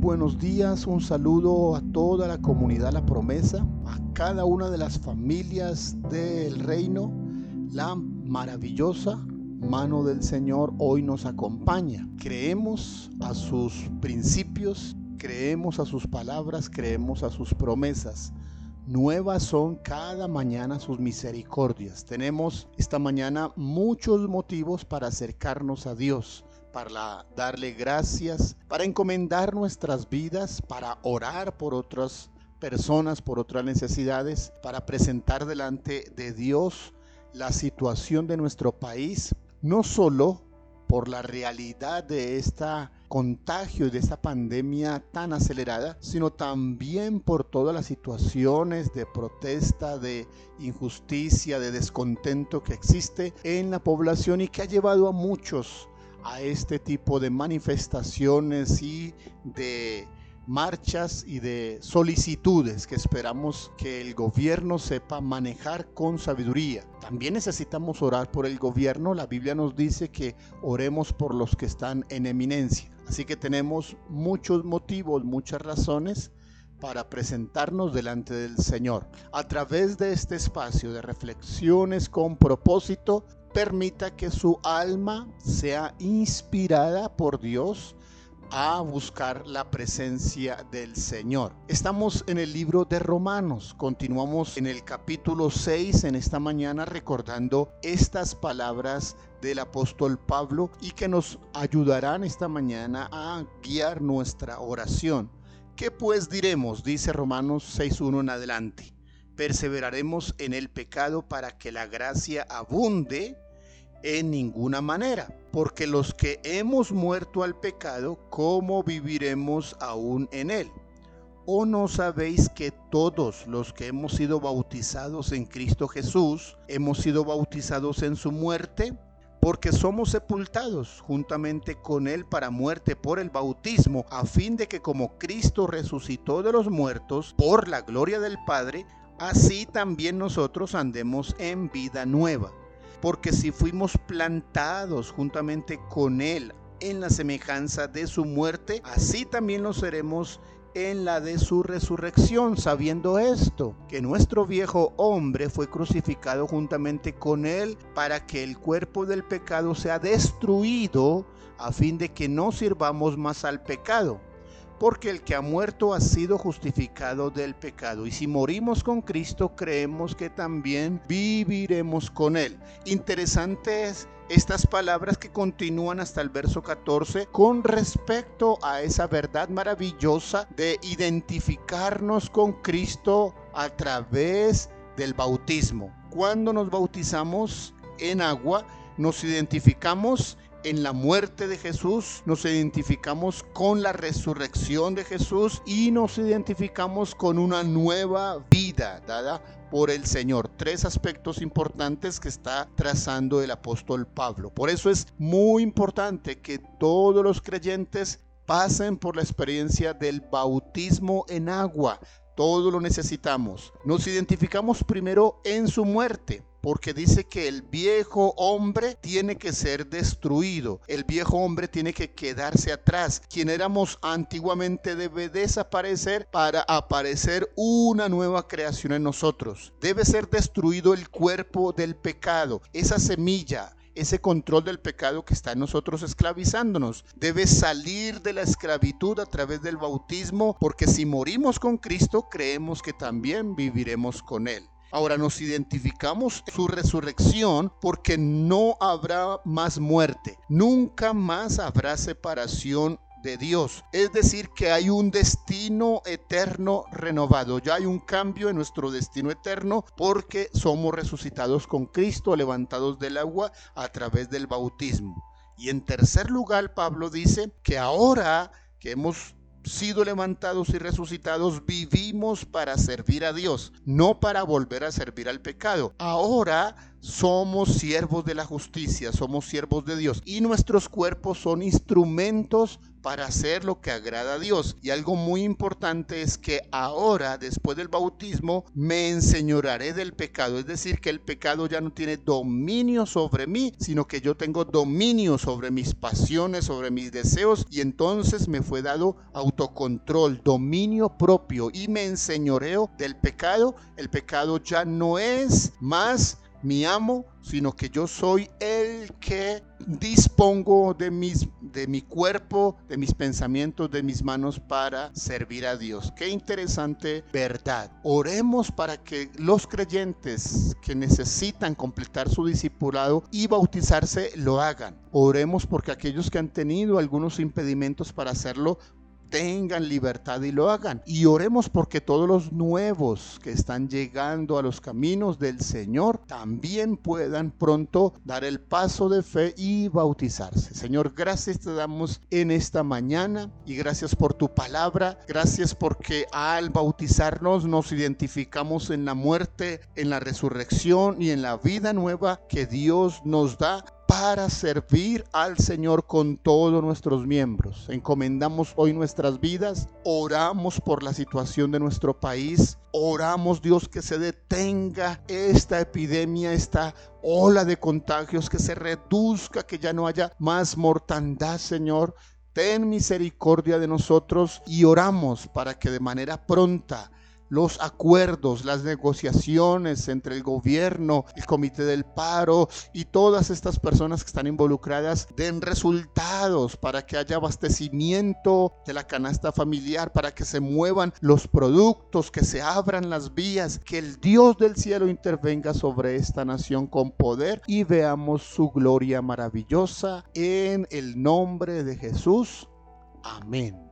buenos días, un saludo a toda la comunidad La Promesa, a cada una de las familias del reino. La maravillosa mano del Señor hoy nos acompaña. Creemos a sus principios, creemos a sus palabras, creemos a sus promesas. Nuevas son cada mañana sus misericordias. Tenemos esta mañana muchos motivos para acercarnos a Dios para darle gracias, para encomendar nuestras vidas, para orar por otras personas, por otras necesidades, para presentar delante de Dios la situación de nuestro país, no solo por la realidad de esta contagio y de esta pandemia tan acelerada, sino también por todas las situaciones de protesta, de injusticia, de descontento que existe en la población y que ha llevado a muchos a este tipo de manifestaciones y de marchas y de solicitudes que esperamos que el gobierno sepa manejar con sabiduría. También necesitamos orar por el gobierno. La Biblia nos dice que oremos por los que están en eminencia. Así que tenemos muchos motivos, muchas razones para presentarnos delante del Señor. A través de este espacio de reflexiones con propósito, permita que su alma sea inspirada por Dios a buscar la presencia del Señor. Estamos en el libro de Romanos, continuamos en el capítulo 6 en esta mañana recordando estas palabras del apóstol Pablo y que nos ayudarán esta mañana a guiar nuestra oración. ¿Qué pues diremos? Dice Romanos 6.1 en adelante perseveraremos en el pecado para que la gracia abunde en ninguna manera, porque los que hemos muerto al pecado, ¿cómo viviremos aún en él? ¿O no sabéis que todos los que hemos sido bautizados en Cristo Jesús, hemos sido bautizados en su muerte? Porque somos sepultados juntamente con Él para muerte por el bautismo, a fin de que como Cristo resucitó de los muertos por la gloria del Padre, así también nosotros andemos en vida nueva. Porque si fuimos plantados juntamente con Él en la semejanza de su muerte, así también lo seremos en la de su resurrección, sabiendo esto, que nuestro viejo hombre fue crucificado juntamente con él para que el cuerpo del pecado sea destruido, a fin de que no sirvamos más al pecado porque el que ha muerto ha sido justificado del pecado. Y si morimos con Cristo, creemos que también viviremos con Él. Interesantes estas palabras que continúan hasta el verso 14 con respecto a esa verdad maravillosa de identificarnos con Cristo a través del bautismo. Cuando nos bautizamos en agua, nos identificamos en la muerte de Jesús, nos identificamos con la resurrección de Jesús y nos identificamos con una nueva vida dada por el Señor. Tres aspectos importantes que está trazando el apóstol Pablo. Por eso es muy importante que todos los creyentes pasen por la experiencia del bautismo en agua. Todo lo necesitamos. Nos identificamos primero en su muerte porque dice que el viejo hombre tiene que ser destruido, el viejo hombre tiene que quedarse atrás. Quien éramos antiguamente debe desaparecer para aparecer una nueva creación en nosotros. Debe ser destruido el cuerpo del pecado, esa semilla, ese control del pecado que está en nosotros esclavizándonos. Debe salir de la esclavitud a través del bautismo, porque si morimos con Cristo, creemos que también viviremos con Él. Ahora nos identificamos su resurrección porque no habrá más muerte, nunca más habrá separación de Dios. Es decir, que hay un destino eterno renovado. Ya hay un cambio en nuestro destino eterno porque somos resucitados con Cristo, levantados del agua a través del bautismo. Y en tercer lugar, Pablo dice que ahora que hemos sido levantados y resucitados, vivimos para servir a Dios, no para volver a servir al pecado. Ahora somos siervos de la justicia, somos siervos de Dios y nuestros cuerpos son instrumentos para hacer lo que agrada a Dios. Y algo muy importante es que ahora, después del bautismo, me enseñoraré del pecado. Es decir, que el pecado ya no tiene dominio sobre mí, sino que yo tengo dominio sobre mis pasiones, sobre mis deseos. Y entonces me fue dado autocontrol, dominio propio y me enseñoreo del pecado. El pecado ya no es más mi amo, sino que yo soy el que dispongo de, mis, de mi cuerpo, de mis pensamientos, de mis manos para servir a Dios. Qué interesante verdad. Oremos para que los creyentes que necesitan completar su discipulado y bautizarse lo hagan. Oremos porque aquellos que han tenido algunos impedimentos para hacerlo tengan libertad y lo hagan. Y oremos porque todos los nuevos que están llegando a los caminos del Señor también puedan pronto dar el paso de fe y bautizarse. Señor, gracias te damos en esta mañana y gracias por tu palabra. Gracias porque al bautizarnos nos identificamos en la muerte, en la resurrección y en la vida nueva que Dios nos da para servir al Señor con todos nuestros miembros. Encomendamos hoy nuestras vidas, oramos por la situación de nuestro país, oramos Dios que se detenga esta epidemia, esta ola de contagios, que se reduzca, que ya no haya más mortandad, Señor. Ten misericordia de nosotros y oramos para que de manera pronta los acuerdos, las negociaciones entre el gobierno, el comité del paro y todas estas personas que están involucradas den resultados para que haya abastecimiento de la canasta familiar, para que se muevan los productos, que se abran las vías, que el Dios del cielo intervenga sobre esta nación con poder y veamos su gloria maravillosa en el nombre de Jesús. Amén.